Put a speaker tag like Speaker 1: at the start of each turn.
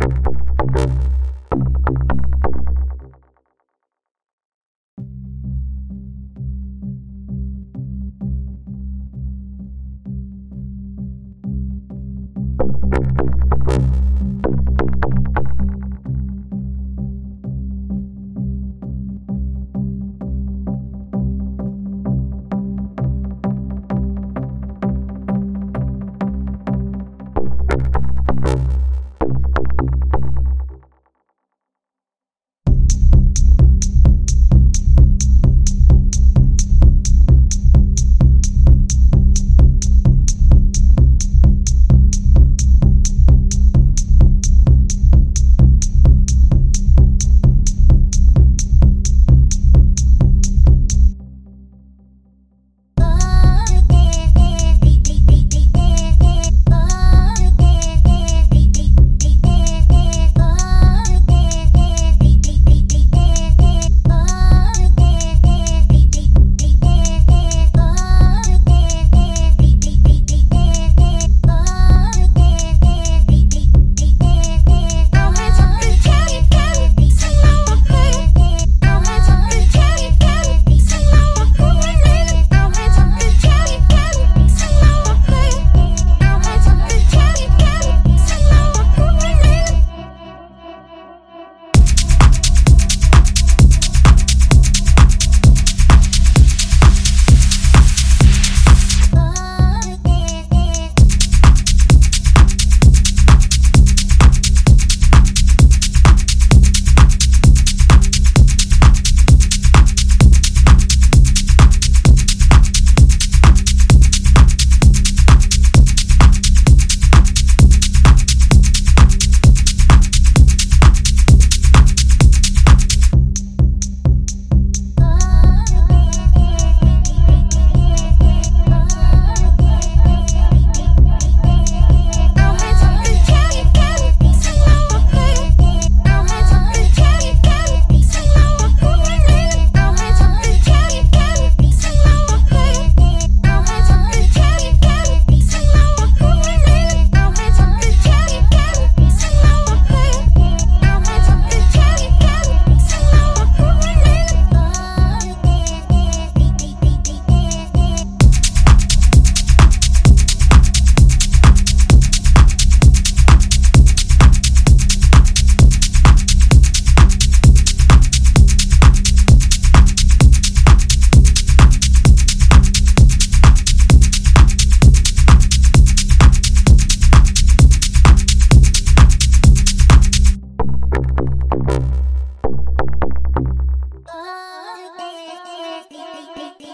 Speaker 1: Thank big.